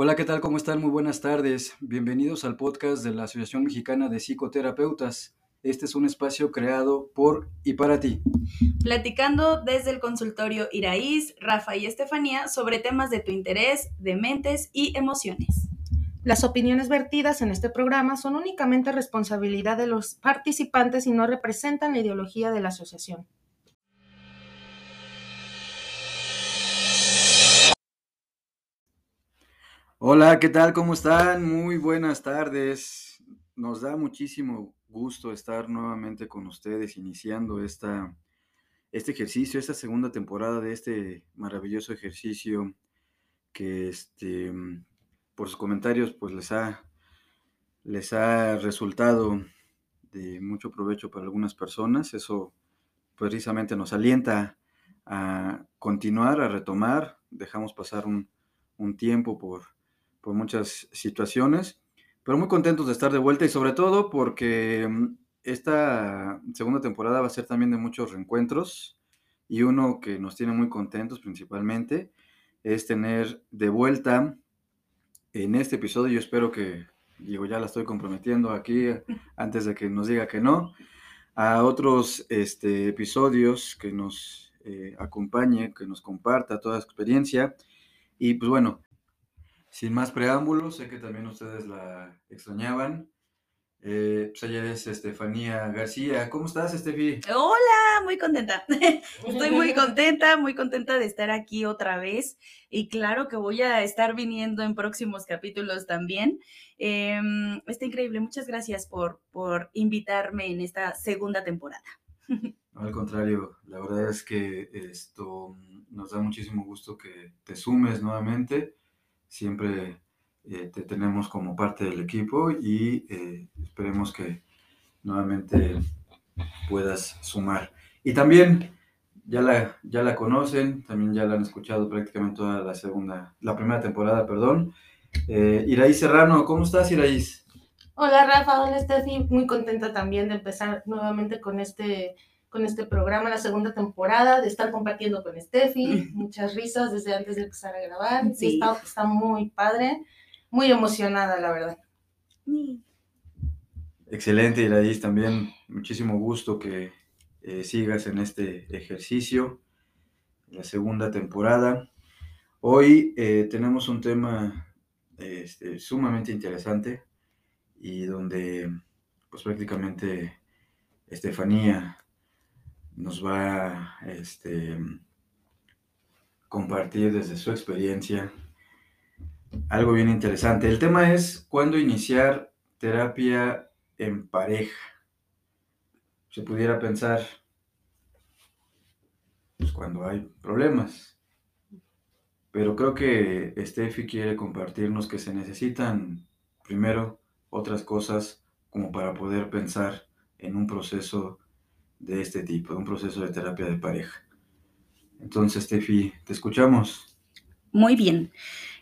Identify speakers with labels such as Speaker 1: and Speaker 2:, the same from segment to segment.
Speaker 1: Hola, ¿qué tal? ¿Cómo están? Muy buenas tardes. Bienvenidos al podcast de la Asociación Mexicana de Psicoterapeutas. Este es un espacio creado por y para ti.
Speaker 2: Platicando desde el consultorio Iraíz, Rafa y Estefanía sobre temas de tu interés, de mentes y emociones.
Speaker 3: Las opiniones vertidas en este programa son únicamente responsabilidad de los participantes y no representan la ideología de la asociación.
Speaker 1: Hola, ¿qué tal? ¿Cómo están? Muy buenas tardes. Nos da muchísimo gusto estar nuevamente con ustedes iniciando esta, este ejercicio, esta segunda temporada de este maravilloso ejercicio que este, por sus comentarios pues les ha, les ha resultado de mucho provecho para algunas personas. Eso precisamente nos alienta a continuar, a retomar. Dejamos pasar un, un tiempo por por muchas situaciones, pero muy contentos de estar de vuelta y sobre todo porque mm, esta segunda temporada va a ser también de muchos reencuentros y uno que nos tiene muy contentos principalmente es tener de vuelta en este episodio, yo espero que, digo, ya la estoy comprometiendo aquí antes de que nos diga que no, a otros este, episodios que nos eh, acompañe, que nos comparta toda su experiencia. Y pues bueno, sin más preámbulos, sé que también ustedes la extrañaban. Eh, pues ella es Estefanía García. ¿Cómo estás, Estefi?
Speaker 2: Hola, muy contenta. Estoy muy contenta, muy contenta de estar aquí otra vez. Y claro que voy a estar viniendo en próximos capítulos también. Em, está increíble. Muchas gracias por, por invitarme en esta segunda temporada.
Speaker 1: al contrario, la verdad es que esto nos da muchísimo gusto que te sumes nuevamente siempre eh, te tenemos como parte del equipo y eh, esperemos que nuevamente puedas sumar. Y también ya la, ya la conocen, también ya la han escuchado prácticamente toda la segunda, la primera temporada, perdón. Eh, Iraíz Serrano, ¿cómo estás, Iraíz?
Speaker 3: Hola, Rafa, hola. Muy contenta también de empezar nuevamente con este con este programa, la segunda temporada, de estar compartiendo con Steffi, muchas risas desde antes de empezar a grabar. Sí. Está, muy padre, muy emocionada, la verdad.
Speaker 1: Excelente, Iraís, también muchísimo gusto que eh, sigas en este ejercicio, la segunda temporada. Hoy eh, tenemos un tema este, sumamente interesante y donde pues prácticamente Estefanía nos va a este, compartir desde su experiencia algo bien interesante. El tema es cuándo iniciar terapia en pareja. Se pudiera pensar, pues cuando hay problemas. Pero creo que Steffi quiere compartirnos que se necesitan primero otras cosas como para poder pensar en un proceso de este tipo, de un proceso de terapia de pareja. Entonces, Tefi, te escuchamos.
Speaker 2: Muy bien.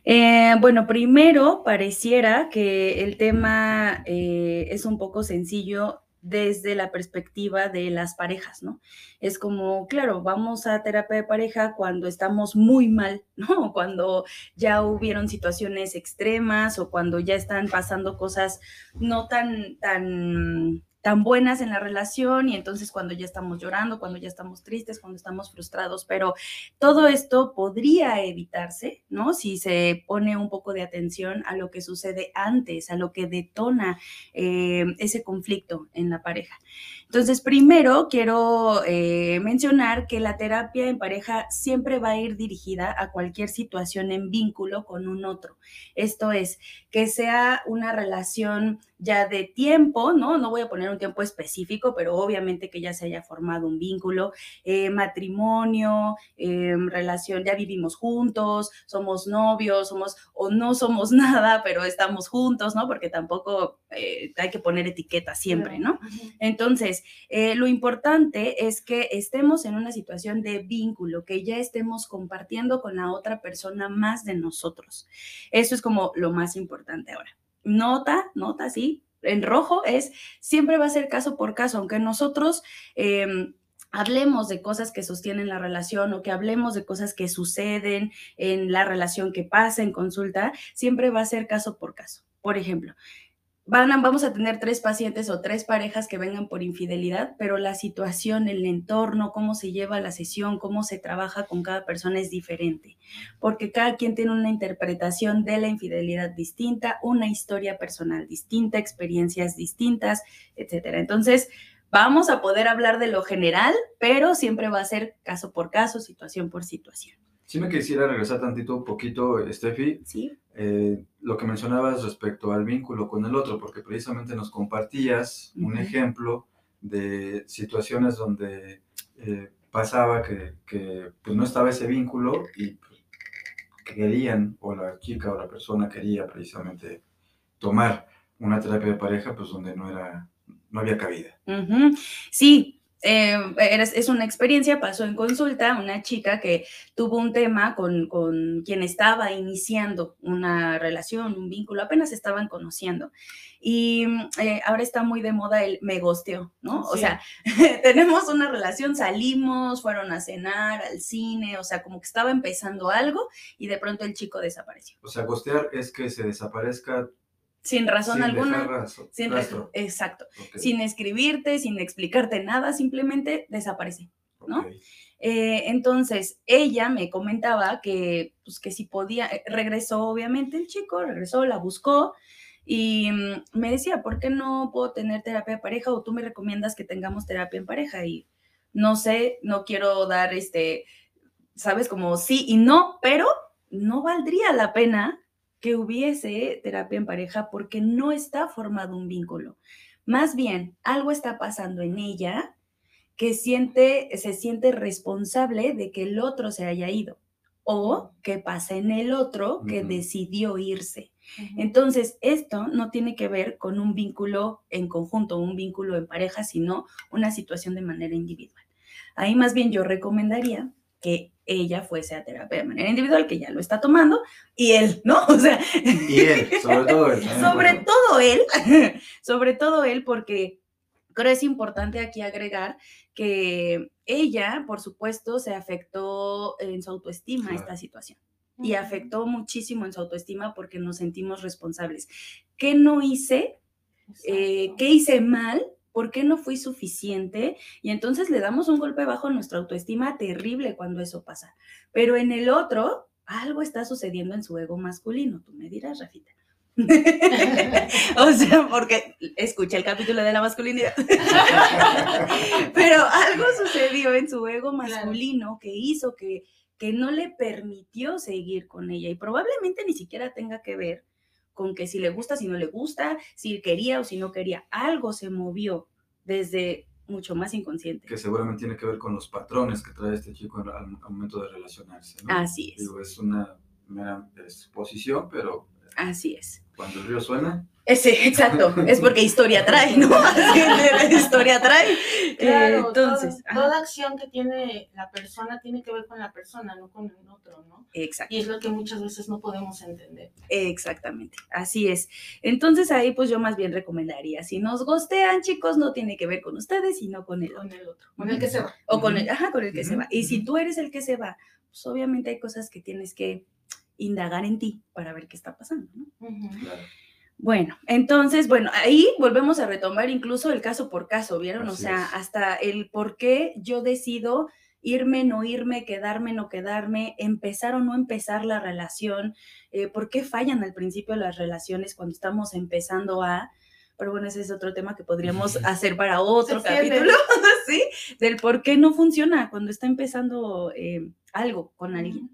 Speaker 2: Eh, bueno, primero pareciera que el tema eh, es un poco sencillo desde la perspectiva de las parejas, ¿no? Es como, claro, vamos a terapia de pareja cuando estamos muy mal, ¿no? Cuando ya hubieron situaciones extremas o cuando ya están pasando cosas no tan, tan tan buenas en la relación y entonces cuando ya estamos llorando, cuando ya estamos tristes, cuando estamos frustrados, pero todo esto podría evitarse, ¿no? Si se pone un poco de atención a lo que sucede antes, a lo que detona eh, ese conflicto en la pareja. Entonces, primero quiero eh, mencionar que la terapia en pareja siempre va a ir dirigida a cualquier situación en vínculo con un otro. Esto es, que sea una relación ya de tiempo, ¿no? No voy a poner un tiempo específico, pero obviamente que ya se haya formado un vínculo, eh, matrimonio, em, relación, ya vivimos juntos, somos novios, somos o no somos nada, pero estamos juntos, ¿no? Porque tampoco eh, hay que poner etiqueta siempre, ¿no? Entonces, eh, lo importante es que estemos en una situación de vínculo, que ya estemos compartiendo con la otra persona más de nosotros. Eso es como lo más importante ahora. Nota, nota, sí, en rojo es siempre va a ser caso por caso, aunque nosotros... Em, hablemos de cosas que sostienen la relación o que hablemos de cosas que suceden en la relación que pasa en consulta, siempre va a ser caso por caso. Por ejemplo, van vamos a tener tres pacientes o tres parejas que vengan por infidelidad, pero la situación, el entorno, cómo se lleva la sesión, cómo se trabaja con cada persona es diferente, porque cada quien tiene una interpretación de la infidelidad distinta, una historia personal distinta, experiencias distintas, etcétera. Entonces, vamos a poder hablar de lo general, pero siempre va a ser caso por caso, situación por situación.
Speaker 1: Si me quisiera regresar tantito, un poquito, Steffi.
Speaker 2: Sí.
Speaker 1: Eh, lo que mencionabas respecto al vínculo con el otro, porque precisamente nos compartías un ejemplo de situaciones donde eh, pasaba que, que pues, no estaba ese vínculo y pues, querían, o la chica o la persona quería precisamente tomar una terapia de pareja, pues donde no era, no había cabida.
Speaker 2: Sí, eh, es una experiencia, pasó en consulta una chica que tuvo un tema con, quien estaba iniciando una relación, un vínculo, apenas estaban conociendo. Y eh, ahora está muy de moda el me gosteó, ¿no? O sea, tenemos una relación, salimos, fueron a cenar, al cine, o sea, como que estaba empezando algo y de pronto el chico desapareció.
Speaker 1: O sea, gostear es que se desaparezca
Speaker 2: sin razón alguna. sin Exacto. Sin escribirte, sin explicarte nada, simplemente desaparece, ¿no? Eh, entonces, ella me comentaba que, pues, que si podía, eh, regresó obviamente el chico, regresó, la buscó y mm, me decía, ¿por qué no puedo tener terapia de pareja o tú me recomiendas que tengamos terapia en pareja? Y no sé, no quiero dar este, sabes, como sí y no, pero no valdría la pena que hubiese terapia en pareja porque no está formado un vínculo. Más bien, algo está pasando en ella que siente, se siente responsable de que el otro se haya ido o que pasa en el otro que decidió irse. Entonces, esto no tiene que ver con un vínculo en conjunto, un vínculo en pareja, sino una situación de manera individual. Ahí más bien yo recomendaría que ella fuese a terapia de manera individual, que ya lo está tomando, y él, ¿no? O sea,
Speaker 1: y él, sobre todo él.
Speaker 2: sobre todo él, sobre todo él, porque creo es importante aquí agregar que ella, por supuesto, se afectó en su autoestima esta situación. Y afectó muchísimo en su autoestima porque nos sentimos responsables. ¿Qué no hice? Eh, ¿Qué hice mal ¿Por qué no fui suficiente? Y entonces le damos un golpe bajo a nuestra autoestima terrible cuando eso pasa. Pero en el otro, algo está sucediendo en su ego masculino. Tú me dirás, Rafita. o sea, porque escuché el capítulo de la masculinidad. Pero algo sucedió en su ego masculino que hizo que, que no le permitió seguir con ella y probablemente ni siquiera tenga que ver con que si le gusta, si no le gusta, si quería o si no quería. Algo se movió desde mucho más inconsciente.
Speaker 1: Que seguramente tiene que ver con los patrones que trae este chico al, momento de relacionarse.
Speaker 2: Así es.
Speaker 1: Digo, es una mera exposición, pero...
Speaker 2: Así es.
Speaker 1: Cuando el río suena,
Speaker 2: Sí, exacto. Es porque historia trae, ¿no? historia trae.
Speaker 3: Claro, entonces, toda, acción que tiene la persona tiene que ver con la persona, no con el otro, ¿no?
Speaker 2: Exacto.
Speaker 3: Y es lo que muchas veces no podemos entender.
Speaker 2: Exactamente, así es. Entonces ahí pues yo más bien recomendaría, si nos gostean, chicos, no tiene que ver con ustedes, sino con el,
Speaker 3: con el otro, con el que se va.
Speaker 2: O con el, ajá, con el que se va. Y si tú eres el que se va, pues obviamente hay cosas que tienes que indagar en ti para ver qué está pasando, ¿no? Claro. Bueno, entonces, bueno, ahí volvemos a retomar incluso el caso por caso, ¿vieron? o sea, hasta el por qué yo decido irme, no irme, quedarme, no quedarme, empezar o no empezar la relación, eh, por qué fallan al principio las relaciones cuando estamos empezando a, pero bueno, ese es otro tema que podríamos hacer para otro capítulo, ¿sí? Del por qué no funciona cuando está empezando eh, algo con alguien.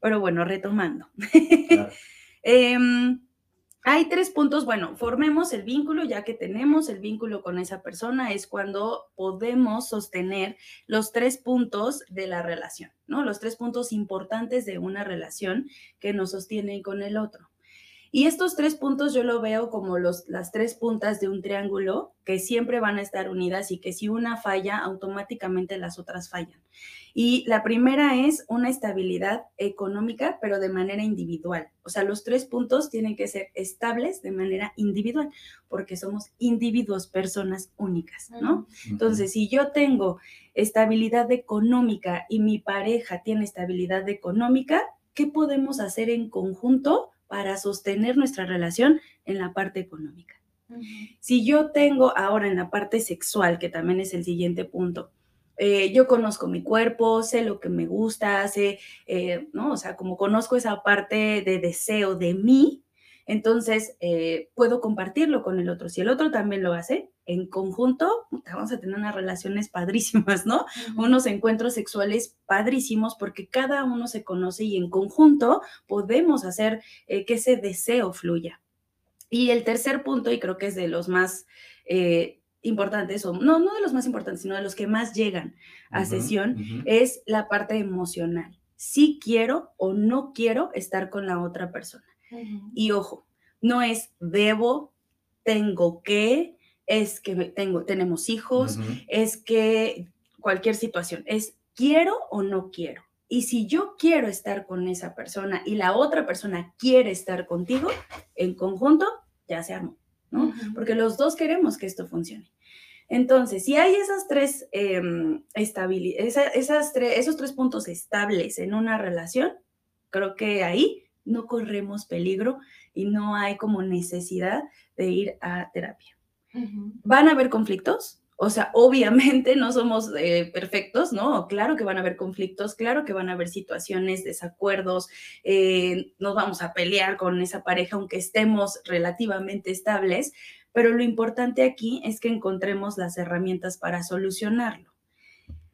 Speaker 2: Pero bueno, retomando. Em, hay tres puntos, bueno, formemos el vínculo, ya que tenemos el vínculo con esa persona, es cuando podemos sostener los tres puntos de la relación, ¿no? Los tres puntos importantes de una relación que nos sostienen con el otro. Y estos tres puntos yo lo veo como los, las tres puntas de un triángulo que siempre van a estar unidas y que si una falla, automáticamente las otras fallan. Y la primera es una estabilidad económica, pero de manera individual. O sea, los tres puntos tienen que ser estables de manera individual, porque somos individuos, personas únicas, ¿no? Entonces, si yo tengo estabilidad económica y mi pareja tiene estabilidad económica, ¿qué podemos hacer en conjunto para sostener nuestra relación en la parte económica. Si yo tengo ahora en la parte sexual, que también es el siguiente punto, eh, yo conozco mi cuerpo, sé lo que me gusta, sé, eh, ¿no? O sea, como conozco esa parte de deseo de mí, entonces eh, puedo compartirlo con el otro. Si el otro también lo hace, en conjunto, vamos a tener unas relaciones padrísimas, ¿no? Unos encuentros sexuales padrísimos porque cada uno se conoce y en conjunto podemos hacer eh, que ese deseo fluya. Y el tercer punto, y creo que es de los más eh, importantes, o no, no de los más importantes, sino de los que más llegan a sesión, es la parte emocional. Si quiero o no quiero estar con la otra persona. Y ojo, no es debo, tengo que, es que tengo, tenemos hijos, es que cualquier situación, es quiero o no quiero. Y si yo quiero estar con esa persona y la otra persona quiere estar contigo, en conjunto ya se armó, ¿no? Porque los dos queremos que esto funcione. Entonces, si hay esas tres, em, esas tres, esos tres puntos estables en una relación, creo que ahí no corremos peligro y no hay como necesidad de ir a terapia. ¿Van a haber conflictos? O sea, obviamente no somos eh, perfectos, ¿no? Claro que van a haber conflictos, claro que van a haber situaciones, desacuerdos, eh, nos vamos a pelear con esa pareja aunque estemos relativamente estables, pero lo importante aquí es que encontremos las herramientas para solucionarlo.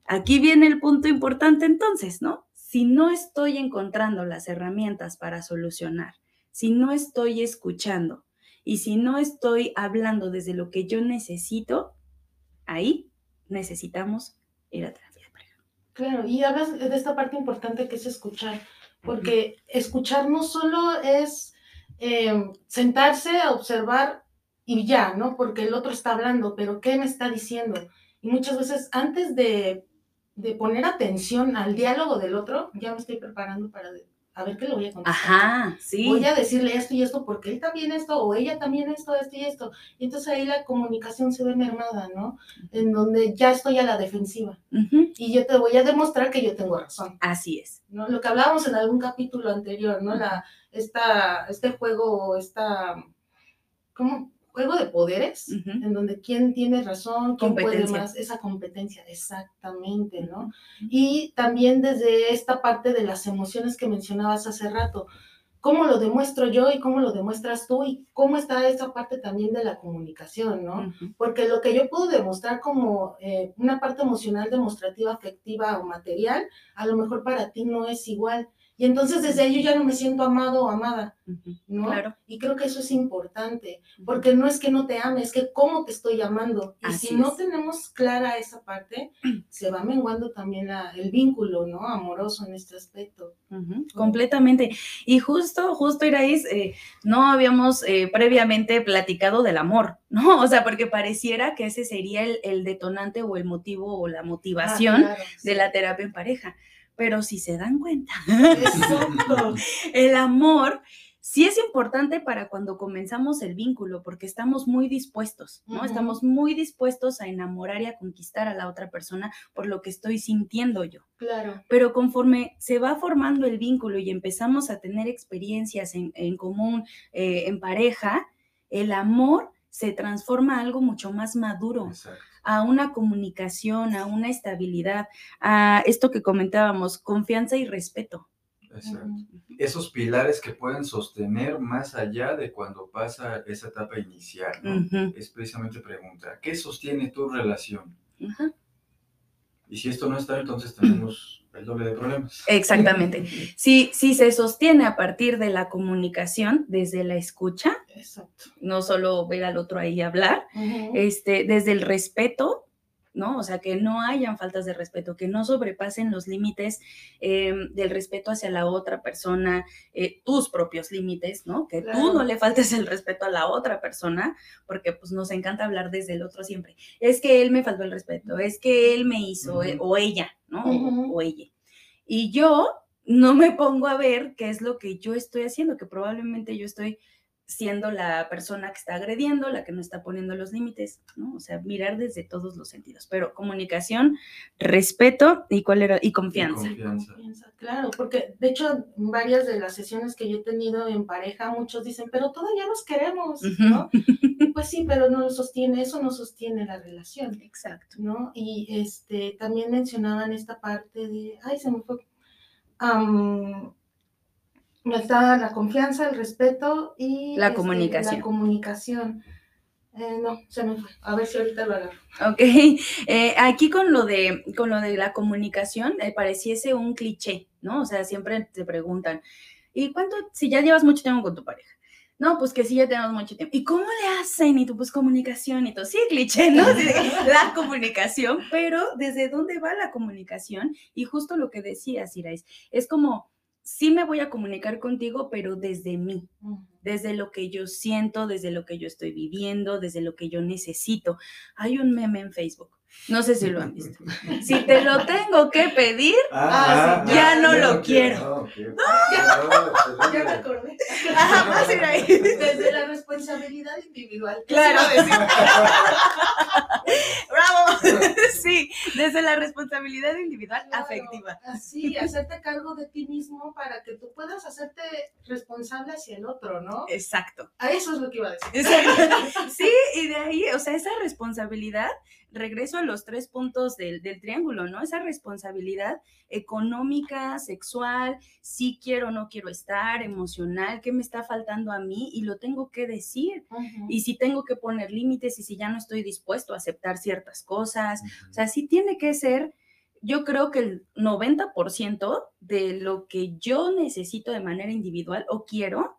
Speaker 2: Aquí viene el punto importante entonces, ¿no? Si no estoy encontrando las herramientas para solucionar, si no estoy escuchando, y si no estoy hablando desde lo que yo necesito, ahí necesitamos ir a terapia de pareja.
Speaker 3: Claro, y hablas de esta parte importante que es escuchar, porque escuchar no solo es eh, sentarse a observar y ya, ¿no? Porque el otro está hablando, pero ¿qué me está diciendo? Y muchas veces antes de, de poner atención al diálogo del otro, ya me estoy preparando para a ver qué le voy a contestar.
Speaker 2: Ajá, sí.
Speaker 3: Voy a decirle esto y esto porque él también esto o ella también esto, esto y esto. Y entonces ahí la comunicación se ve mermada, ¿no? En donde ya estoy a la defensiva. Y yo te voy a demostrar que yo tengo razón.
Speaker 2: Así es.
Speaker 3: ¿no? Lo que hablábamos en algún capítulo anterior, ¿no? La, esta, este juego, esta, ¿cómo? Juego de poderes, en donde quién tiene razón, quién puede más, esa competencia, exactamente, ¿no? Y también desde esta parte de las emociones que mencionabas hace rato, cómo lo demuestro yo y cómo lo demuestras tú y cómo está esa parte también de la comunicación, ¿no? Porque lo que yo puedo demostrar como eh, una parte emocional, demostrativa, afectiva o material, a lo mejor para ti no es igual. Y entonces desde ahí yo ya no me siento amado o amada, ¿no? Claro. Y creo que eso es importante, porque no es que no te ame, es que cómo te estoy amando. Y si no tenemos clara esa parte, se va menguando también el vínculo, ¿no? Amoroso en este aspecto.
Speaker 2: Completamente. Y justo, justo, Iraís, eh, no habíamos eh, previamente platicado del amor, ¿no? O sea, porque pareciera que ese sería el, detonante o el motivo o la motivación ah, de la terapia en pareja pero si se dan cuenta, el amor sí es importante para cuando comenzamos el vínculo, porque estamos muy dispuestos, ¿no? Estamos muy dispuestos a enamorar y a conquistar a la otra persona por lo que estoy sintiendo yo.
Speaker 3: Claro.
Speaker 2: Pero conforme se va formando el vínculo y empezamos a tener experiencias en, común, eh, en pareja, el amor se transforma a algo mucho más maduro. Exacto a una comunicación, a una estabilidad, a esto que comentábamos, confianza y respeto.
Speaker 1: Exacto. Esos pilares que pueden sostener más allá de cuando pasa esa etapa inicial, Es precisamente pregunta, ¿qué sostiene tu relación? Y si esto no está, entonces tenemos el doble de problemas.
Speaker 2: Exactamente. Si, si se sostiene a partir de la comunicación, desde la escucha, no solo ver al otro ahí hablar, este, desde el respeto, ¿no? O sea, que no hayan faltas de respeto, que no sobrepasen los límites eh, del respeto hacia la otra persona, eh, tus propios límites, ¿no? Que tú no le faltes el respeto a la otra persona, porque pues nos encanta hablar desde el otro siempre. Es que él me faltó el respeto, es que él me hizo, o ella, ¿no? o ella. Y yo no me pongo a ver qué es lo que yo estoy haciendo, que probablemente yo estoy siendo la persona que está agrediendo, la que no está poniendo los límites, ¿no? O sea, mirar desde todos los sentidos. Pero comunicación, respeto y cuál era y confianza.
Speaker 3: confianza. Claro, porque de hecho varias de las sesiones que yo he tenido en pareja, muchos dicen, pero todavía nos queremos, ¿no? pues sí, pero no lo sostiene, eso no sostiene la relación.
Speaker 2: Exacto.
Speaker 3: ¿No? Y este también mencionaban esta parte de, ay, se me fue. Me está la confianza, el respeto y
Speaker 2: la este, comunicación.
Speaker 3: La comunicación. Eh, no, se me fue. A ver si ahorita lo agarro.
Speaker 2: Ok. Eh, aquí con lo de con lo de la comunicación, me pareciese un cliché, ¿no? O sea, siempre te preguntan, ¿y cuánto, si ya llevas mucho tiempo con tu pareja? No, pues que sí, ya tenemos mucho tiempo. ¿Y cómo le hacen? Y tú, pues comunicación y todo. Sí, cliché, ¿no? la comunicación, pero ¿desde dónde va la comunicación? Y justo lo que decías, Irais, es como sí me voy a comunicar contigo, pero desde mí, desde lo que yo siento, desde lo que yo estoy viviendo, desde lo que yo necesito. Hay un meme en Facebook. No sé si lo han visto. Si te lo tengo que pedir, ah, ah, ya, no lo quiero.
Speaker 3: ya, me acordé. Ir ahí. Desde la responsabilidad individual.
Speaker 2: Claro. Bravo. sí, desde la responsabilidad individual afectiva.
Speaker 3: Así, hacerte cargo de ti mismo para que tú puedas hacerte responsable hacia el otro, ¿no?
Speaker 2: Exacto.
Speaker 3: A eso es lo que iba a decir.
Speaker 2: Sí, y de ahí, o sea, esa responsabilidad regreso a los tres puntos del, triángulo, ¿no? Esa responsabilidad económica, sexual, si quiero o no quiero estar, emocional, qué me está faltando a mí y lo tengo que decir. Y si tengo que poner límites y si ya no estoy dispuesto a aceptar ciertas cosas, o sea, sí tiene que ser yo creo que el 90% de lo que yo necesito de manera individual o quiero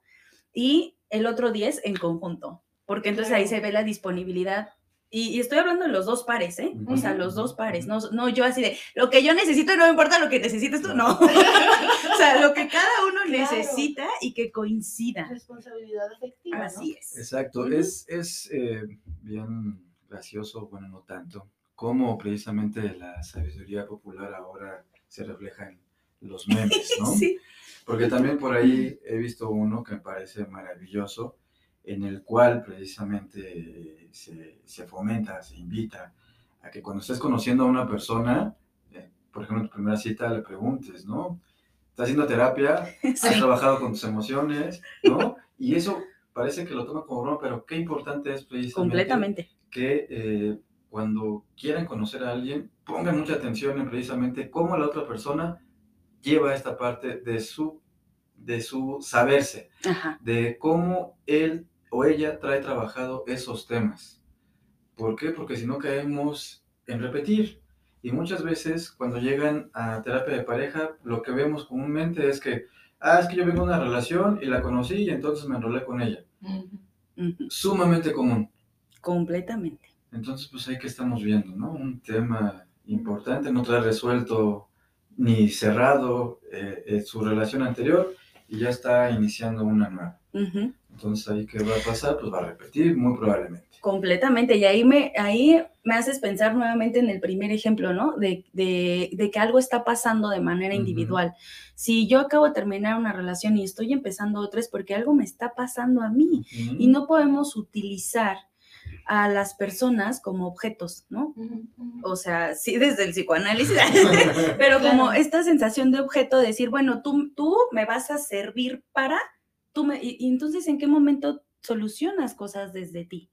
Speaker 2: y el otro 10 en conjunto, porque entonces ahí se ve la disponibilidad y, estoy hablando de los dos pares, ¿eh? O sea, los dos pares, no, no yo así de, lo que yo necesito y no me importa lo que necesites tú, no. o sea, lo que cada uno necesita y que coincida.
Speaker 3: Responsabilidad afectiva.
Speaker 2: Así es.
Speaker 1: Exacto, es, es eh, bien gracioso, bueno, no tanto, cómo precisamente la sabiduría popular ahora se refleja en los memes, ¿no? sí. Porque también por ahí he visto uno que me parece maravilloso, en el cual precisamente se, se, fomenta, se invita a que cuando estés conociendo a una persona, eh, por ejemplo, en tu primera cita le preguntes, ¿no? ¿Estás haciendo terapia? ¿Has trabajado con tus emociones? ¿No? Y eso parece que lo toma como broma, pero qué importante es precisamente
Speaker 2: Completamente.
Speaker 1: Que eh, cuando quieran conocer a alguien, pongan mucha atención en precisamente cómo la otra persona lleva esta parte de su de su saberse, de cómo él o ella trae trabajado esos temas. ¿Por qué? Porque si no caemos en repetir. Y muchas veces cuando llegan a terapia de pareja, lo que vemos comúnmente es que, ah, es que yo vengo a una relación y la conocí y entonces me enrolé con ella. Sumamente común.
Speaker 2: Completamente.
Speaker 1: Entonces, pues ahí que estamos viendo, ¿no? Un tema importante, no trae resuelto ni cerrado eh, su relación anterior y ya está iniciando una nueva. Entonces ahí qué va a pasar, pues va a repetir muy probablemente.
Speaker 2: Completamente, y ahí me, ahí me haces pensar nuevamente en el primer ejemplo, ¿no? De, de, que algo está pasando de manera individual. Si yo acabo de terminar una relación y estoy empezando otra es porque algo me está pasando a mí y no podemos utilizar a las personas como objetos, ¿no? O sea, sí desde el psicoanálisis, pero como esta sensación de objeto, de decir, bueno, tú, tú me vas a servir para, tú me, y, entonces, ¿en qué momento solucionas cosas desde ti?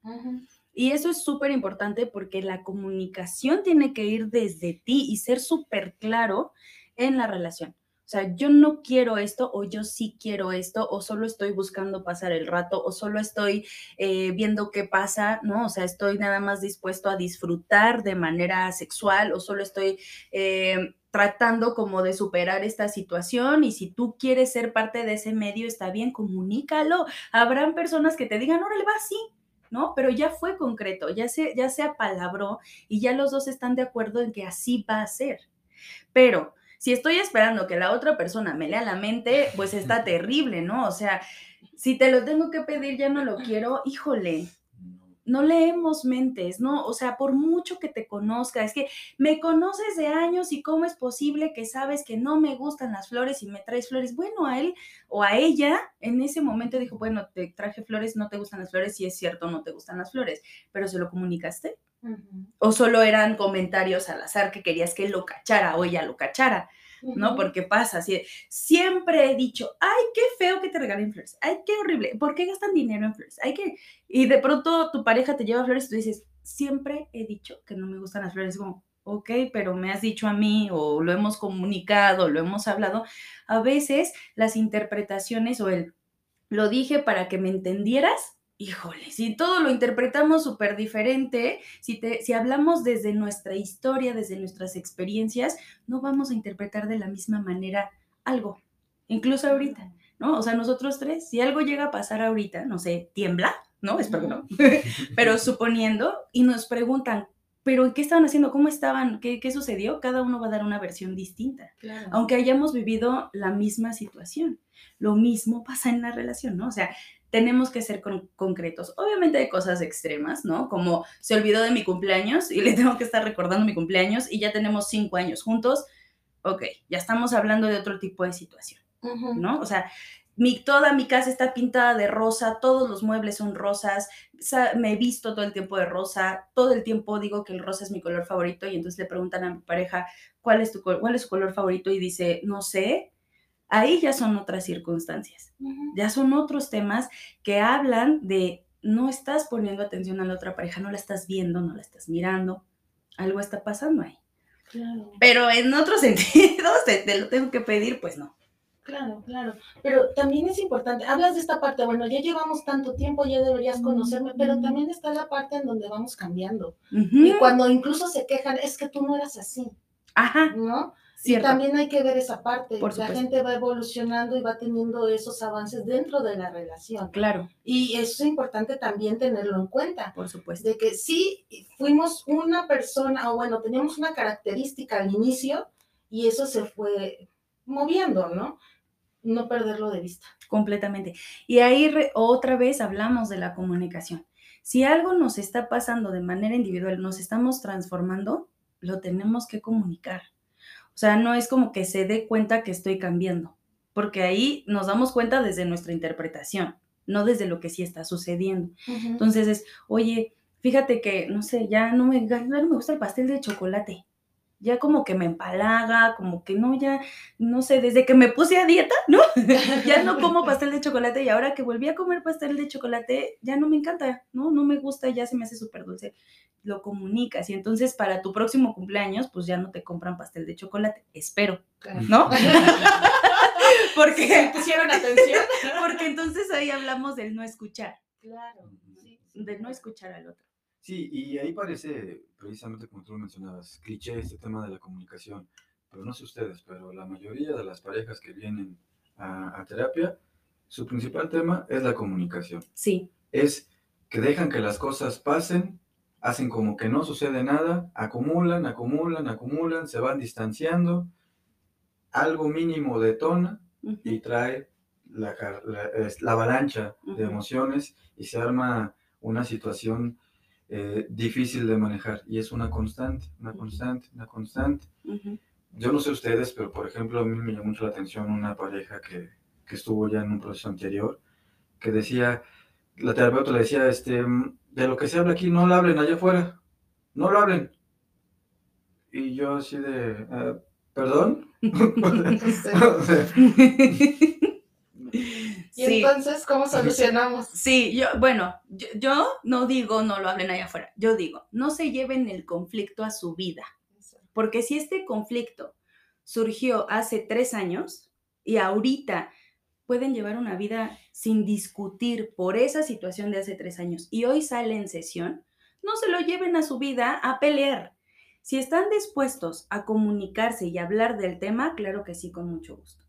Speaker 2: Y eso es súper importante porque la comunicación tiene que ir desde ti y ser súper claro en la relación. O sea, yo no quiero esto o yo sí quiero esto o solo estoy buscando pasar el rato o solo estoy eh, viendo qué pasa, ¿no? O sea, estoy nada más dispuesto a disfrutar de manera sexual o solo estoy eh, tratando como de superar esta situación y si tú quieres ser parte de ese medio, está bien, comunícalo. Habrán personas que te digan, órale, va así, ¿no? Pero ya fue concreto, ya se, ya se apalabró y ya los dos están de acuerdo en que así va a ser. Pero si estoy esperando que la otra persona me lea la mente, pues está terrible, ¿no? O sea, si te lo tengo que pedir, ya no lo quiero, híjole, no leemos mentes, ¿no? O sea, por mucho que te conozca, es que me conoces de años y cómo es posible que sabes que no me gustan las flores y me traes flores. Bueno, a él o a ella en ese momento dijo, bueno, te traje flores, no te gustan las flores, sí es cierto, no te gustan las flores, pero ¿se lo comunicaste? ¿O solo eran comentarios al azar que querías que él lo cachara o ella lo cachara? ¿No? Porque pasa así. Siempre he dicho, ay, qué feo que te regalen flores, ay, qué horrible, ¿por qué gastan dinero en flores? Hay que, y de pronto tu pareja te lleva flores y tú dices, siempre he dicho que no me gustan las flores, como, ok, pero me has dicho a mí o lo hemos comunicado, lo hemos hablado. A veces las interpretaciones o el, lo dije para que me entendieras, híjole, si todo lo interpretamos súper diferente, si, si hablamos desde nuestra historia, desde nuestras experiencias, no vamos a interpretar de la misma manera algo, incluso ahorita, ¿no? O sea, nosotros tres, si algo llega a pasar ahorita, no sé, tiembla, ¿no? Espero que no, pero suponiendo, y nos preguntan, pero ¿qué estaban haciendo? ¿Cómo estaban? ¿Qué, qué sucedió? Cada uno va a dar una versión distinta, aunque hayamos vivido la misma situación. Lo mismo pasa en la relación, ¿no? O sea, tenemos que ser concretos. Obviamente hay cosas extremas, ¿no? Como se olvidó de mi cumpleaños y le tengo que estar recordando mi cumpleaños y ya tenemos cinco años juntos. Ok, ya estamos hablando de otro tipo de situación, ¿no? O sea, mi, toda mi casa está pintada de rosa, todos los muebles son rosas, me he visto todo el tiempo de rosa, todo el tiempo digo que el rosa es mi color favorito y entonces le preguntan a mi pareja, ¿cuál es, tu, cuál es su color favorito? Y dice, no sé, ahí ya son otras circunstancias, ya son otros temas que hablan de no estás poniendo atención a la otra pareja, no la estás viendo, no la estás mirando, algo está pasando ahí. Claro. Pero en otros sentidos, te, lo tengo que pedir, pues no.
Speaker 3: Claro, claro. Pero también es importante, hablas de esta parte, bueno, ya llevamos tanto tiempo, ya deberías conocerme, pero también está la parte en donde vamos cambiando. Y cuando incluso se quejan, es que tú no eras así. Ajá. ¿No? Y también hay que ver esa parte. la gente va evolucionando y va teniendo esos avances dentro de la relación. Claro. Y eso es importante también tenerlo en cuenta.
Speaker 2: Por supuesto.
Speaker 3: De que sí fuimos una persona, o bueno, teníamos una característica al inicio y eso se fue moviendo, ¿no? No perderlo de vista.
Speaker 2: Completamente. Y ahí otra vez hablamos de la comunicación. Si algo nos está pasando de manera individual, nos estamos transformando, lo tenemos que comunicar o sea, no es como que se dé cuenta que estoy cambiando, porque ahí nos damos cuenta desde nuestra interpretación, no desde lo que sí está sucediendo. Entonces es, oye, fíjate que, no sé, ya no me, no me gusta el pastel de chocolate ya como que me empalaga, como que no, ya, no sé, desde que me puse a dieta, ¿no? ya no como pastel de chocolate y ahora que volví a comer pastel de chocolate, ya no me encanta, ¿no? No me gusta, ya se me hace súper dulce. Lo comunicas y entonces para tu próximo cumpleaños, pues ya no te compran pastel de chocolate, espero, ¿no? porque
Speaker 3: pusieron atención.
Speaker 2: porque entonces ahí hablamos del no escuchar. Claro. Sí, de no escuchar al otro.
Speaker 1: Sí, y ahí parece, precisamente como tú lo mencionabas, cliché este tema de la comunicación. Pero no sé ustedes, pero la mayoría de las parejas que vienen a, terapia, su principal tema es la comunicación. Sí. Es que dejan que las cosas pasen, hacen como que no sucede nada, acumulan, acumulan, acumulan, se van distanciando, algo mínimo detona y trae la, la avalancha de emociones y se arma una situación eh, difícil de manejar y es una constante, una constante, una constante. Yo no sé ustedes, pero por ejemplo a mí me llamó mucho la atención una pareja que, que estuvo ya en un proceso anterior, que decía, la terapeuta le decía, este, de lo que se habla aquí, no lo hablen allá afuera, no lo hablen. Y yo así de, ah, ¿perdón?
Speaker 3: ¿Y entonces cómo solucionamos?
Speaker 2: Sí, yo, bueno, yo, no digo no lo hablen allá afuera, yo digo, no se lleven el conflicto a su vida, porque si este conflicto surgió hace tres años y ahorita pueden llevar una vida sin discutir por esa situación de hace tres años y hoy sale en sesión, no se lo lleven a su vida a pelear. Si están dispuestos a comunicarse y hablar del tema, claro que sí, con mucho gusto.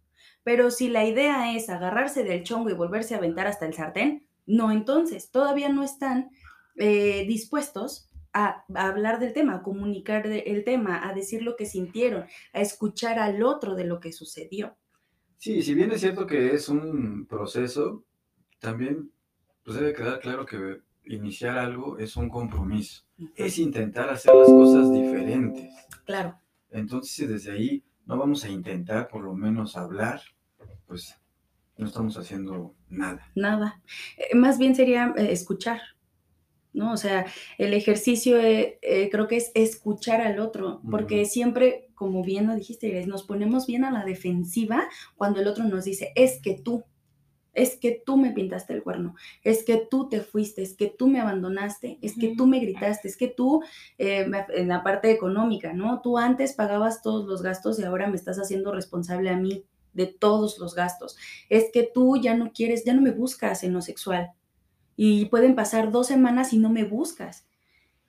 Speaker 2: Pero si la idea es agarrarse del chongo y volverse a aventar hasta el sartén, no, entonces todavía no están eh, dispuestos a, hablar del tema, a comunicar el tema, a decir lo que sintieron, a escuchar al otro de lo que sucedió.
Speaker 1: Sí, si bien es cierto que es un proceso, también pues debe quedar claro que iniciar algo es un compromiso, es intentar hacer las cosas diferentes.
Speaker 2: Claro.
Speaker 1: Entonces, si desde ahí no vamos a intentar por lo menos hablar, pues no estamos haciendo nada.
Speaker 2: Nada. Eh, más bien sería eh, escuchar, ¿no? O sea, el ejercicio eh, creo que es escuchar al otro, porque siempre, como bien lo dijiste, nos ponemos bien a la defensiva cuando el otro nos dice, es que tú, es que tú me pintaste el cuerno, es que tú te fuiste, es que tú me abandonaste, es que tú me gritaste, es que tú, eh, en la parte económica, ¿no? Tú antes pagabas todos los gastos y ahora me estás haciendo responsable a mí de todos los gastos. Es que tú ya no quieres, ya no me buscas en lo sexual. Y pueden pasar dos semanas y no me buscas.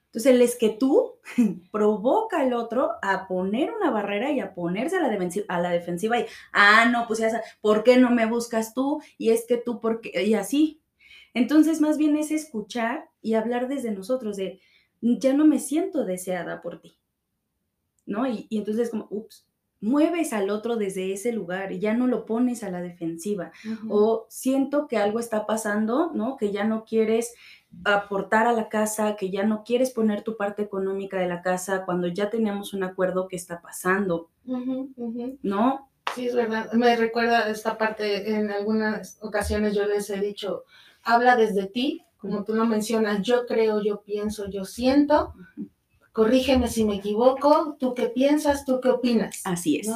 Speaker 2: Entonces, el es que tú provoca al otro a poner una barrera y a ponerse a la, defensiva, y, ah, no, pues ya, ¿por qué no me buscas tú? Y es que tú, ¿por qué? Y así. Entonces, más bien es escuchar y hablar desde nosotros de, ya no me siento deseada por ti, ¿no? Y, entonces como, ups, mueves al otro desde ese lugar y ya no lo pones a la defensiva. O siento que algo está pasando, ¿no? Que ya no quieres aportar a la casa, que ya no quieres poner tu parte económica de la casa cuando ya tenemos un acuerdo que está pasando, ¿no?
Speaker 3: Sí, es verdad. Me recuerda esta parte, en algunas ocasiones yo les he dicho, habla desde ti, como tú lo mencionas, yo creo, yo pienso, yo siento, corrígeme si me equivoco, tú qué piensas, tú qué opinas.
Speaker 2: Así es.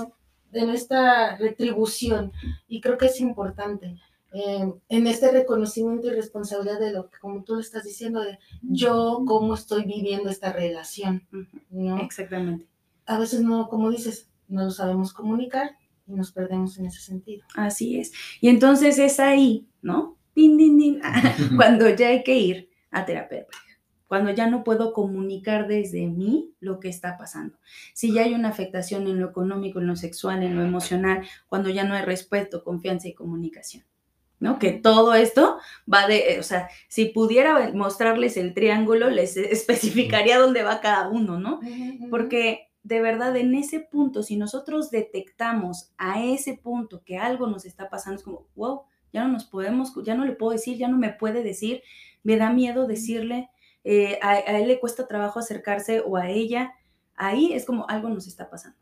Speaker 3: De nuestra retribución, y creo que es importante. Em, en este reconocimiento y responsabilidad de lo que, como tú lo estás diciendo, de yo cómo estoy viviendo esta relación, ¿no?
Speaker 2: Exactamente.
Speaker 3: A veces no, como dices, no lo sabemos comunicar y nos perdemos en ese sentido.
Speaker 2: Así es. Y entonces es ahí, ¿no? Din, din, din, cuando ya hay que ir a terapia cuando ya no puedo comunicar desde mí lo que está pasando. Si ya hay una afectación en lo económico, en lo sexual, en lo emocional, cuando ya no hay respeto, confianza y comunicación. ¿no? Que todo esto va de, eh, o sea, si pudiera mostrarles el triángulo, les especificaría dónde va cada uno, ¿no? Porque de verdad en ese punto, si nosotros detectamos a ese punto que algo nos está pasando, es como, wow, ya no nos podemos, ya no le puedo decir, ya no me puede decir, me da miedo decirle, eh, a, él le cuesta trabajo acercarse o a ella, ahí es como algo nos está pasando.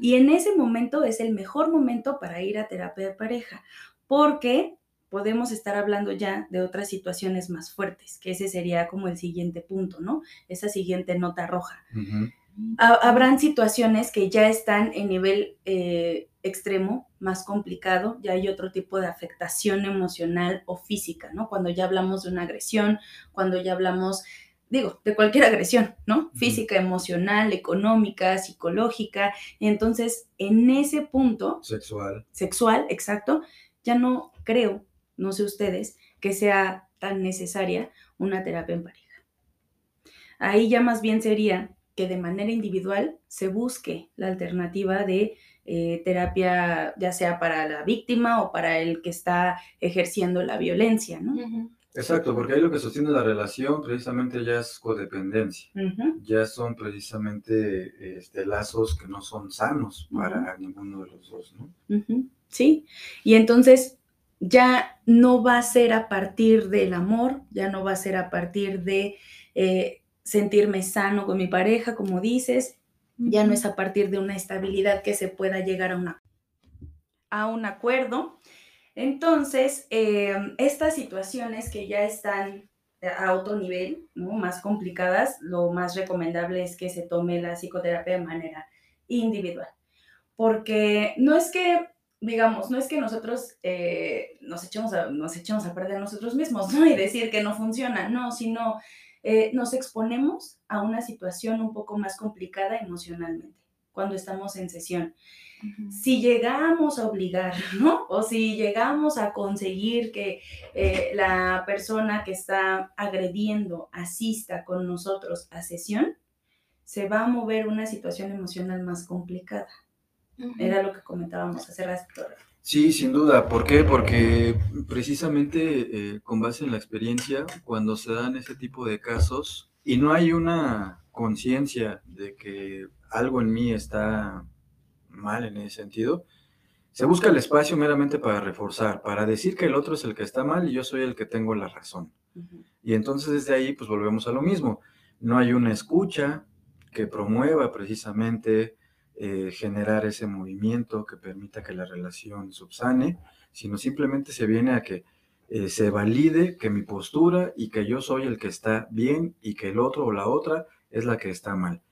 Speaker 2: Y en ese momento es el mejor momento para ir a terapia de pareja, porque podemos estar hablando ya de otras situaciones más fuertes, que ese sería como el siguiente punto, ¿no? Esa siguiente nota roja. Habrán situaciones que ya están en nivel eh, extremo, más complicado, ya hay otro tipo de afectación emocional o física, ¿no? Cuando ya hablamos de una agresión, cuando ya hablamos, digo, de cualquier agresión, ¿no? Física, emocional, económica, psicológica. Entonces, en ese punto...
Speaker 1: Sexual.
Speaker 2: Sexual, exacto ya no creo, no sé ustedes, que sea tan necesaria una terapia en pareja. Ahí ya más bien sería que de manera individual se busque la alternativa de eh, terapia, ya sea para la víctima o para el que está ejerciendo la violencia, ¿no?
Speaker 1: Exacto, porque ahí lo que sostiene la relación precisamente ya es codependencia, ya son precisamente este, lazos que no son sanos para ninguno de los dos, ¿no?
Speaker 2: ¿sí? Y entonces ya no va a ser a partir del amor, ya no va a ser a partir de eh, sentirme sano con mi pareja, como dices, ya no es a partir de una estabilidad que se pueda llegar a, una, a un acuerdo. Entonces, em, estas situaciones que ya están a otro nivel, ¿no? más complicadas, lo más recomendable es que se tome la psicoterapia de manera individual. Porque no es que digamos, no es que nosotros eh, nos, echemos a, nos echemos a perder nosotros mismos, ¿no? Y decir que no funciona, no, sino eh, nos exponemos a una situación un poco más complicada emocionalmente cuando estamos en sesión. Si llegamos a obligar, ¿no? O si llegamos a conseguir que eh, la persona que está agrediendo asista con nosotros a sesión, se va a mover una situación emocional más complicada. Era lo que comentábamos hace rato.
Speaker 1: Sí, sin duda. ¿Por qué? Porque precisamente eh, con base en la experiencia, cuando se dan ese tipo de casos y no hay una conciencia de que algo en mí está mal en ese sentido, se busca el espacio meramente para reforzar, para decir que el otro es el que está mal y yo soy el que tengo la razón. Y entonces desde ahí pues volvemos a lo mismo. No hay una escucha que promueva precisamente eh, generar ese movimiento que permita que la relación subsane, sino simplemente se viene a que eh, se valide que mi postura y que yo soy el que está bien y que el otro o la otra es la que está mal.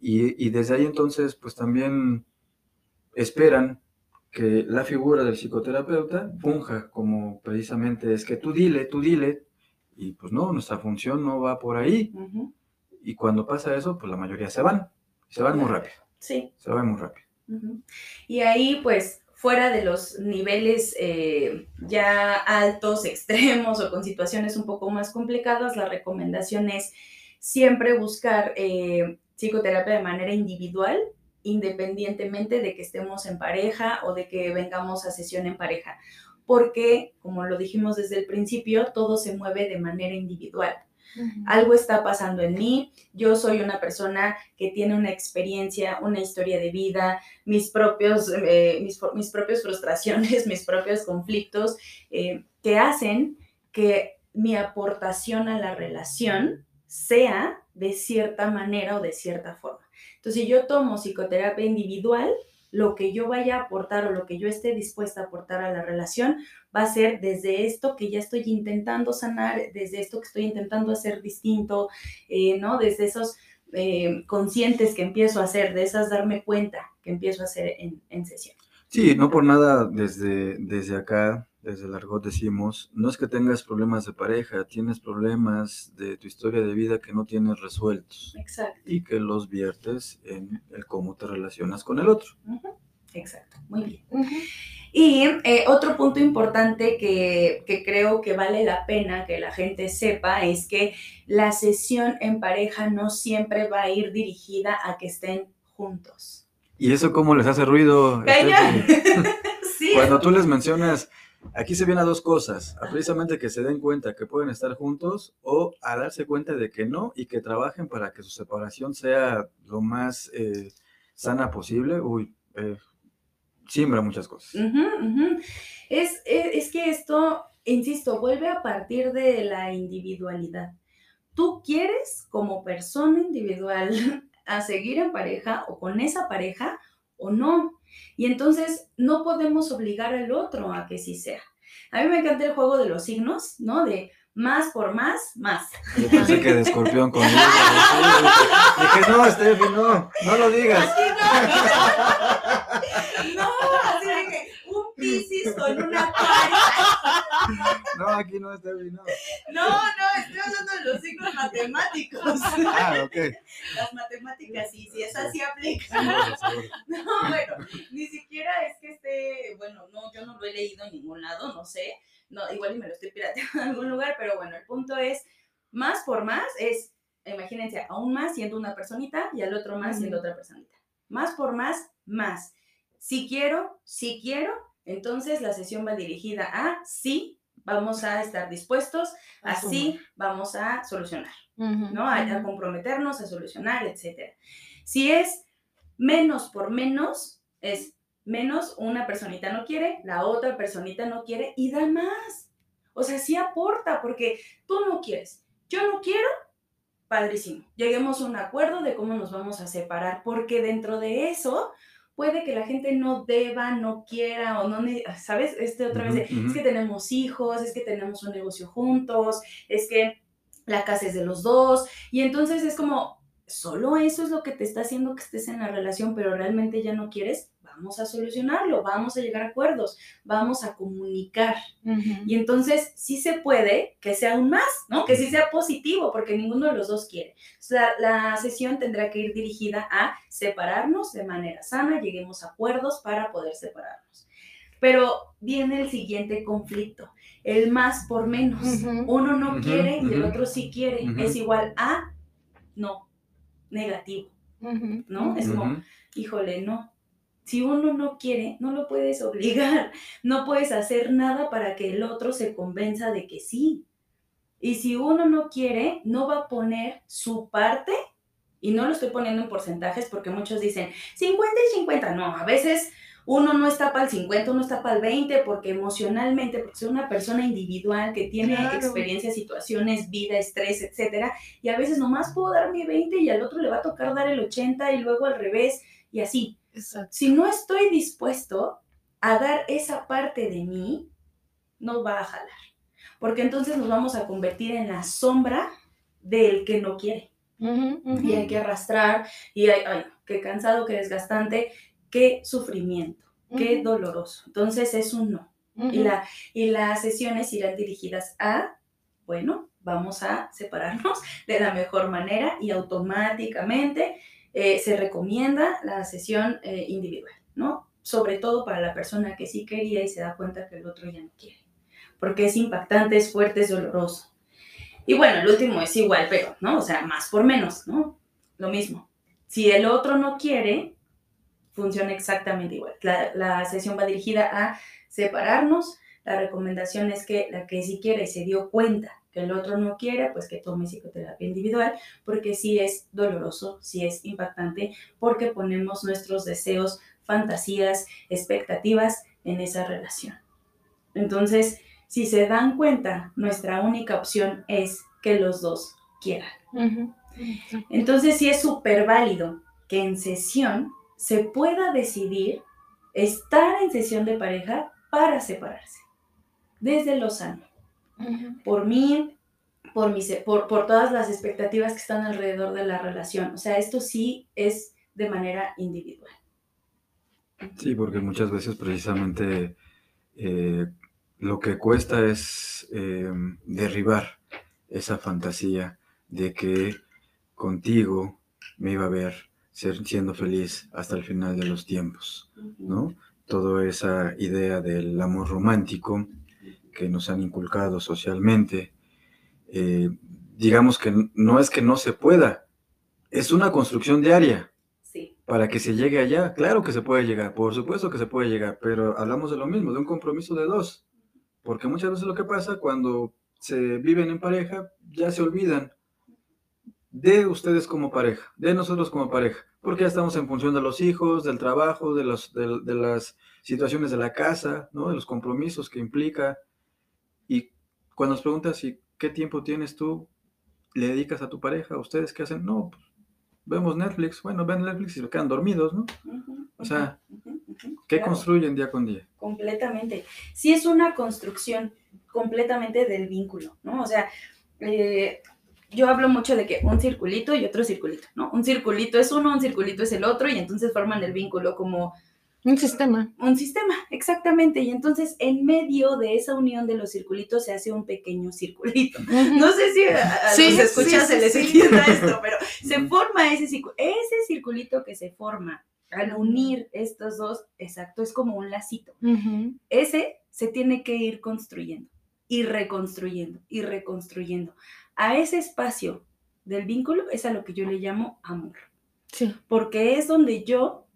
Speaker 1: y, y desde ahí entonces pues también esperan que la figura del psicoterapeuta funja como precisamente es que tú dile, tú dile, y pues no, nuestra función no va por ahí. Y cuando pasa eso, pues la mayoría se van, se van muy rápido.
Speaker 2: Sí.
Speaker 1: Se van muy rápido.
Speaker 2: Y ahí, pues, fuera de los niveles eh, ya altos, extremos o con situaciones un poco más complicadas, la recomendación es siempre buscar eh, psicoterapia de manera individual independientemente de que estemos en pareja o de que vengamos a sesión en pareja, porque, como lo dijimos desde el principio, todo se mueve de manera individual. Algo está pasando en mí, yo soy una persona que tiene una experiencia, una historia de vida, mis propios, eh, mis, mis propias frustraciones, mis propios conflictos, eh, que hacen que mi aportación a la relación sea de cierta manera o de cierta forma. Entonces, si yo tomo psicoterapia individual, lo que yo vaya a aportar o lo que yo esté dispuesta a aportar a la relación va a ser desde esto que ya estoy intentando sanar, desde esto que estoy intentando hacer distinto, eh, ¿no? Desde esos eh, conscientes que empiezo a hacer, de esas darme cuenta que empiezo a hacer en, en sesión.
Speaker 1: Sí, no por nada desde, desde acá desde el argot decimos, no es que tengas problemas de pareja, tienes problemas de tu historia de vida que no tienes resueltos.
Speaker 2: Exacto.
Speaker 1: Y que los viertes en el cómo te relacionas con el otro.
Speaker 2: Exacto, muy bien. Y eh, otro punto importante que, que, creo que vale la pena que la gente sepa es que la sesión en pareja no siempre va a ir dirigida a que estén juntos.
Speaker 1: ¿Y eso cómo les hace ruido? sí. Cuando tú les mencionas Aquí se viene a dos cosas, a precisamente que se den cuenta que pueden estar juntos o a darse cuenta de que no y que trabajen para que su separación sea lo más eh, sana posible. Uy, eh, siembra muchas cosas.
Speaker 2: Es, es que esto, insisto, vuelve a partir de la individualidad. Tú quieres como persona individual a seguir en pareja o con esa pareja o no. Y entonces no podemos obligar al otro a que sí sea. A mí me encanta el juego de los signos, ¿no? De más por más, más.
Speaker 1: Yo pensé que de escorpión conmigo. Dije, no, Steffi, no, no lo digas.
Speaker 2: No, así de que un piscis con una cara.
Speaker 1: No, aquí no, Steffi, no.
Speaker 2: No, no, estoy hablando de los signos matemáticos.
Speaker 1: Ah, ok.
Speaker 2: Las matemáticas, sí, sí, esas sí aplican. No, bueno, ni siquiera es que esté, bueno, no, yo no lo he leído en ningún lado, no sé no, igual y me lo estoy pirateando en algún lugar, pero bueno, el punto es, más por más es, imagínense, aún más siendo una personita y al otro más siendo otra personita. Más por más, más. Si quiero, si quiero, entonces la sesión va dirigida a sí, vamos a estar dispuestos, así vamos a solucionar, ¿no? A, a, comprometernos, a solucionar, etc. Si es menos por menos, es menos una personita no quiere, la otra personita no quiere y da más. O sea, sí aporta porque tú no quieres, yo no quiero, padrísimo. Lleguemos a un acuerdo de cómo nos vamos a separar porque dentro de eso puede que la gente no deba, no quiera o no, ¿sabes? Este otra vez, es que tenemos hijos, es que tenemos un negocio juntos, es que la casa es de los dos y entonces es como, solo eso es lo que te está haciendo que estés en la relación, pero realmente ya no quieres, vamos a solucionarlo, vamos a llegar a acuerdos, vamos a comunicar. Y entonces sí se puede que sea aún más, ¿no? Que sí sea positivo, porque ninguno de los dos quiere. O sea, la sesión tendrá que ir dirigida a separarnos de manera sana, lleguemos a acuerdos para poder separarnos. Pero viene el siguiente conflicto, el más por menos. Uno no quiere y el otro sí quiere. Es igual a no, negativo, ¿no? Es como, híjole, no, Si uno no quiere, no lo puedes obligar, no puedes hacer nada para que el otro se convenza de que sí. Y si uno no quiere, no va a poner su parte, y no lo estoy poniendo en porcentajes porque muchos dicen 50 y 50. No, a veces uno no está para el 50, uno está para el 20, porque emocionalmente, porque soy una persona individual que tiene experiencias, situaciones, vida, estrés, etcétera, y a veces nomás puedo dar mi 20 y al otro le va a tocar dar el 80 y luego al revés, y así. Si no estoy dispuesto a dar esa parte de mí, no va a jalar, porque entonces nos vamos a convertir en la sombra del que no quiere. Y hay que arrastrar, y hay, ay, qué cansado, qué desgastante, qué sufrimiento, qué doloroso. Entonces es un no. y, la, y las sesiones irán dirigidas a, bueno, vamos a separarnos de la mejor manera y automáticamente eh, se recomienda la sesión eh, individual, ¿no? Sobre todo para la persona que sí quería y se da cuenta que el otro ya no quiere, porque es impactante, es fuerte, es doloroso. Y bueno, el último es igual, pero, ¿no? O sea, más por menos, ¿no? Lo mismo. Si el otro no quiere, funciona exactamente igual. La, sesión va dirigida a separarnos. La recomendación es que la que sí quiere y se dio cuenta el otro no quiere, pues que tome psicoterapia individual, porque sí es doloroso, sí es impactante, porque ponemos nuestros deseos, fantasías, expectativas en esa relación. Entonces, si se dan cuenta, nuestra única opción es que los dos quieran. Entonces, sí es súper válido que en sesión se pueda decidir estar en sesión de pareja para separarse, desde lo sano. Por mí, por, por, por todas las expectativas que están alrededor de la relación. O sea, esto sí es de manera individual.
Speaker 1: Sí, porque muchas veces precisamente eh, lo que cuesta es eh, derribar esa fantasía de que contigo me iba a ver ser, siendo feliz hasta el final de los tiempos, ¿no? Toda esa idea del amor romántico que nos han inculcado socialmente, eh, digamos que no es que no se pueda, es una construcción diaria. Para que se llegue allá, claro que se puede llegar, por supuesto que se puede llegar, pero hablamos de lo mismo, de un compromiso de dos, porque muchas veces lo que pasa cuando se viven en pareja, ya se olvidan de ustedes como pareja, de nosotros como pareja porque ya estamos en función de los hijos, del trabajo, de, los, de, las situaciones de la casa, ¿no? de los compromisos que implica. Y cuando nos preguntas si qué tiempo tienes tú, le dedicas a tu pareja, ustedes qué hacen, no, pues, vemos Netflix, bueno, ven Netflix y se quedan dormidos, ¿no? o sea, ¿qué construyen día con día?
Speaker 2: Completamente. Sí es una construcción completamente del vínculo, ¿no? O sea, eh, yo hablo mucho de que un circulito y otro circulito, ¿no? Un circulito es uno, un circulito es el otro y entonces forman el vínculo como...
Speaker 3: Un sistema.
Speaker 2: Un sistema, exactamente. Y entonces en medio de esa unión de los circulitos se hace un pequeño circulito. No sé si a, los escuchas se les entienda esto, pero se forma ese, ese circulito que se forma al unir estos dos, exacto, es como un lacito. Ese se tiene que ir construyendo y reconstruyendo y reconstruyendo a ese espacio del vínculo es a lo que yo le llamo amor. Sí. Porque es donde yo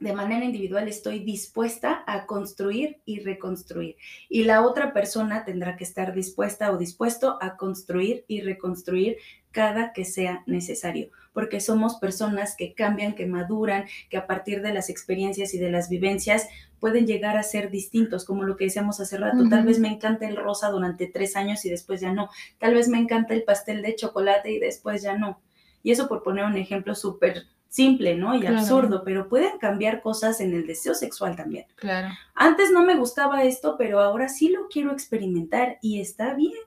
Speaker 2: de manera individual estoy dispuesta a construir y reconstruir. Y la otra persona tendrá que estar dispuesta o dispuesto a construir y reconstruir cada que sea necesario, porque somos personas que cambian, que maduran, que a partir de las experiencias y de las vivencias pueden llegar a ser distintos, como lo que decíamos hace rato. Tal vez me encanta el rosa durante tres años y después ya no. Tal vez me encanta el pastel de chocolate y después ya no. Y eso por poner un ejemplo súper simple, ¿no? Y absurdo, pero pueden cambiar cosas en el deseo sexual también. Claro. Antes no me gustaba esto, pero ahora sí lo quiero experimentar y está bien.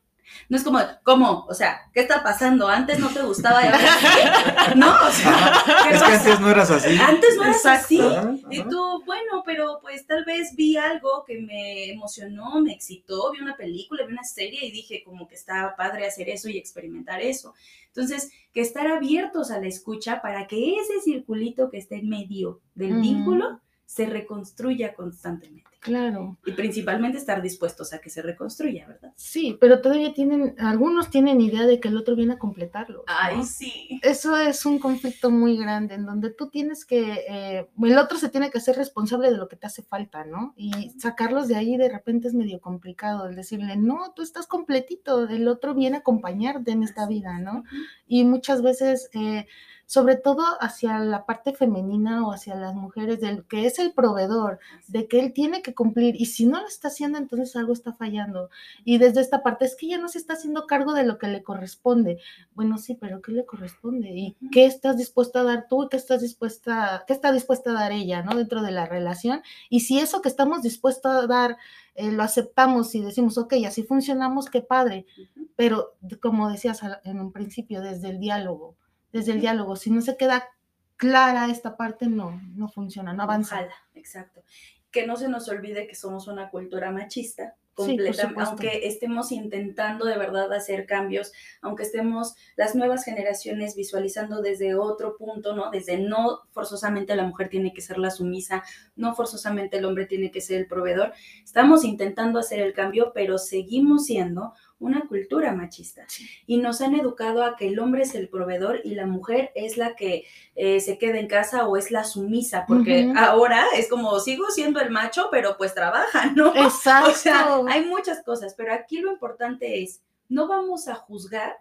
Speaker 2: No es como, ¿cómo? O sea, ¿qué está pasando? Antes no te gustaba y ahora ¿No? O sea,
Speaker 1: es que antes no eras así.
Speaker 2: Antes no eras así. Y tú, bueno, pero pues tal vez vi algo que me emocionó, me excitó, vi una película, vi una serie y dije como que estaba padre hacer eso y experimentar eso. Entonces, que estar abiertos a la escucha para que ese circulito que está en medio del vínculo se reconstruya constantemente.
Speaker 3: Claro.
Speaker 2: Y principalmente estar dispuestos a que se reconstruya, ¿verdad?
Speaker 3: Sí, pero todavía tienen, algunos tienen idea de que el otro viene a completarlo.
Speaker 2: Ay, sí.
Speaker 3: Eso es un conflicto muy grande en donde tú tienes que, eh, el otro se tiene que hacer responsable de lo que te hace falta, ¿no? Y sacarlos de ahí de repente es medio complicado, el decirle, no, tú estás completito, el otro viene a acompañarte en esta vida, ¿no? Y muchas veces... Eh, sobre todo hacia la parte femenina o hacia las mujeres, del que es el proveedor, de que él tiene que cumplir y si no lo está haciendo, entonces algo está fallando. Y desde esta parte es que ella no se está haciendo cargo de lo que le corresponde. Bueno, sí, pero ¿qué le corresponde? ¿Y qué estás dispuesta a dar tú? ¿Qué estás dispuesta, qué está dispuesta a dar ella, ¿no? Dentro de la relación. Y si eso que estamos dispuestos a dar eh, lo aceptamos y decimos, ok, así funcionamos, qué padre. Pero como decías en un principio, desde el diálogo, desde el diálogo. Si no se queda clara esta parte, no, no funciona, no avanza.
Speaker 2: exacto. Que no se nos olvide que somos una cultura machista, completa, aunque estemos intentando de verdad hacer cambios, aunque estemos las nuevas generaciones visualizando desde otro punto, ¿no? Desde no forzosamente la mujer tiene que ser la sumisa, no forzosamente el hombre tiene que ser el proveedor, estamos intentando hacer el cambio, pero seguimos siendo una cultura machista. Y nos han educado a que el hombre es el proveedor y la mujer es la que eh, se queda en casa o es la sumisa, porque ahora es como sigo siendo el macho, pero pues trabaja, ¿no?
Speaker 3: Exacto.
Speaker 2: O sea, hay muchas cosas, pero aquí lo importante es, no vamos a juzgar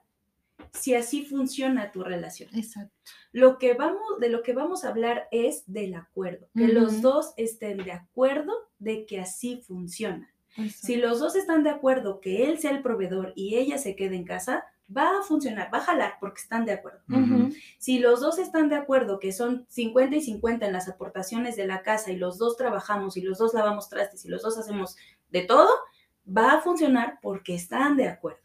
Speaker 2: si así funciona tu relación.
Speaker 3: Exacto.
Speaker 2: Lo que vamos, de lo que vamos a hablar es del acuerdo, que los dos estén de acuerdo de que así funciona. Si los dos están de acuerdo que él sea el proveedor y ella se quede en casa, va a funcionar, va a jalar porque están de acuerdo. Si los dos están de acuerdo que son 50 y 50 en las aportaciones de la casa y los dos trabajamos y los dos lavamos trastes y los dos hacemos de todo, va a funcionar porque están de acuerdo.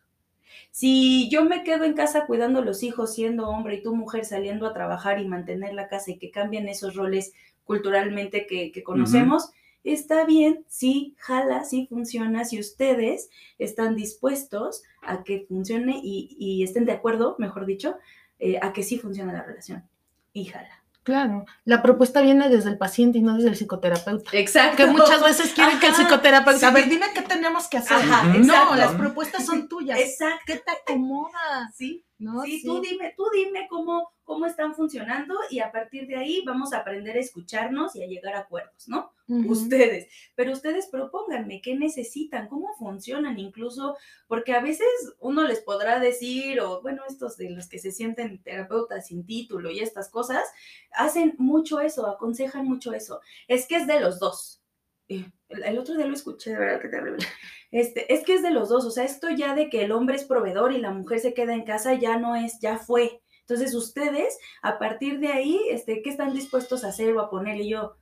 Speaker 2: Si yo me quedo en casa cuidando a los hijos siendo hombre y tu mujer saliendo a trabajar y mantener la casa y que cambien esos roles culturalmente que, conocemos, está bien, sí, jala, sí funciona, si ustedes están dispuestos a que funcione y, estén de acuerdo, mejor dicho, eh, a que sí funciona la relación. Y jala.
Speaker 3: Claro, la propuesta viene desde el paciente y no desde el psicoterapeuta.
Speaker 2: Exacto.
Speaker 3: Que muchas veces quieren que el psicoterapeuta, a ver, dime qué tenemos que hacer. no, las propuestas son tuyas.
Speaker 2: Exacto.
Speaker 3: ¿Qué te acomoda?
Speaker 2: Sí, Sí, tú dime, tú dime cómo, cómo están funcionando y a partir de ahí vamos a aprender a escucharnos y a llegar a acuerdos, ¿no? Ustedes, pero ustedes propónganme qué necesitan, cómo funcionan, incluso porque a veces uno les podrá decir, o bueno, estos de los que se sienten terapeutas sin título y estas cosas, hacen mucho eso, aconsejan mucho eso. Es que es de los dos. El, otro día lo escuché, de verdad que terrible. Este, es que es de los dos, o sea, esto ya de que el hombre es proveedor y la mujer se queda en casa ya no es, ya fue. Entonces ustedes, a partir de ahí, este, ¿qué están dispuestos a hacer o a ponerle yo?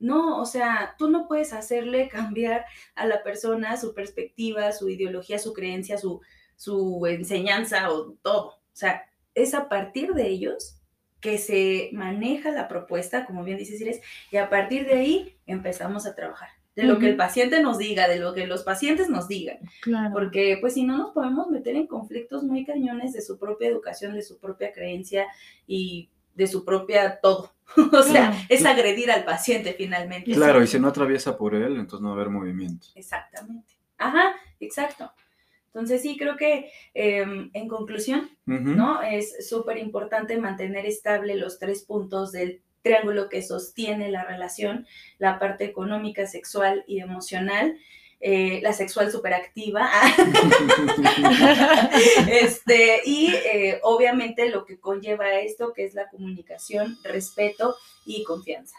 Speaker 2: No, o sea, tú no puedes hacerle cambiar a la persona su perspectiva, su ideología, su creencia, su, su enseñanza o todo. O sea, es a partir de ellos que se maneja la propuesta, como bien dice Cires, y a partir de ahí empezamos a trabajar. De lo que el paciente nos diga, de lo que los pacientes nos digan.
Speaker 3: Claro.
Speaker 2: Porque pues si no nos podemos meter en conflictos muy cañones de su propia educación, de su propia creencia y de su propia todo. o sea, es agredir al paciente finalmente.
Speaker 1: Claro, y si no atraviesa por él, entonces no va a haber movimiento.
Speaker 2: Exactamente. Ajá, exacto. Entonces sí, creo que em, en conclusión, ¿no? Es súper importante mantener estable los tres puntos del triángulo que sostiene la relación, la parte económica, sexual y emocional. Eh, la sexual superactiva, este, y eh, obviamente lo que conlleva esto, que es la comunicación, respeto y confianza.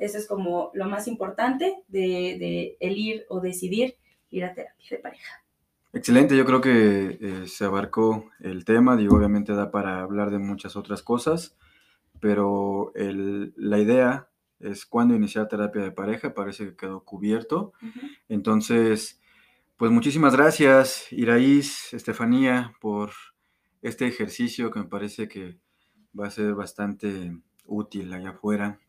Speaker 2: Eso es como lo más importante de, de el ir o decidir ir a terapia de pareja.
Speaker 1: Excelente, yo creo que eh, se abarcó el tema, digo, obviamente da para hablar de muchas otras cosas, pero la idea es cuando iniciar terapia de pareja, parece que quedó cubierto. Entonces, pues muchísimas gracias, Iraís, Estefanía, por este ejercicio que me parece que va a ser bastante útil allá afuera.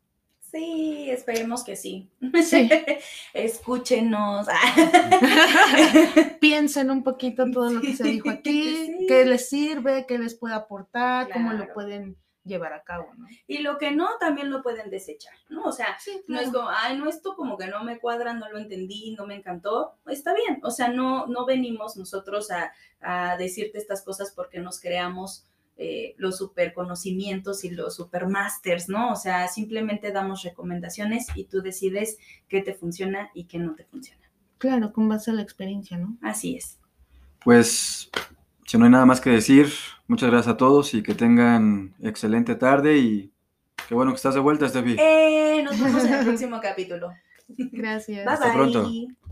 Speaker 2: Sí, esperemos que sí. Escúchenos.
Speaker 3: Piensen un poquito todo lo que se dijo aquí, qué les sirve, qué les puede aportar, cómo lo pueden llevar a cabo, ¿no?
Speaker 2: Y lo que no, también lo pueden desechar, ¿no? O sea,
Speaker 3: Sí,
Speaker 2: no es como, ay, no, esto como que no me cuadra, no lo entendí, no me encantó, está bien. O sea, no, no venimos nosotros a, a decirte estas cosas porque nos creamos eh, los super conocimientos y los super masters, ¿no? O sea, simplemente damos recomendaciones y tú decides qué te funciona y qué no te funciona.
Speaker 3: Claro, con base a la experiencia, ¿no?
Speaker 2: Así es.
Speaker 1: Pues, si no hay nada más que decir, muchas gracias a todos y que tengan excelente tarde y qué bueno que estás de vuelta, Steffi.
Speaker 2: Eh, nos vemos en el próximo capítulo.
Speaker 3: Gracias.
Speaker 2: Bye
Speaker 1: Hasta
Speaker 2: bye.
Speaker 1: pronto.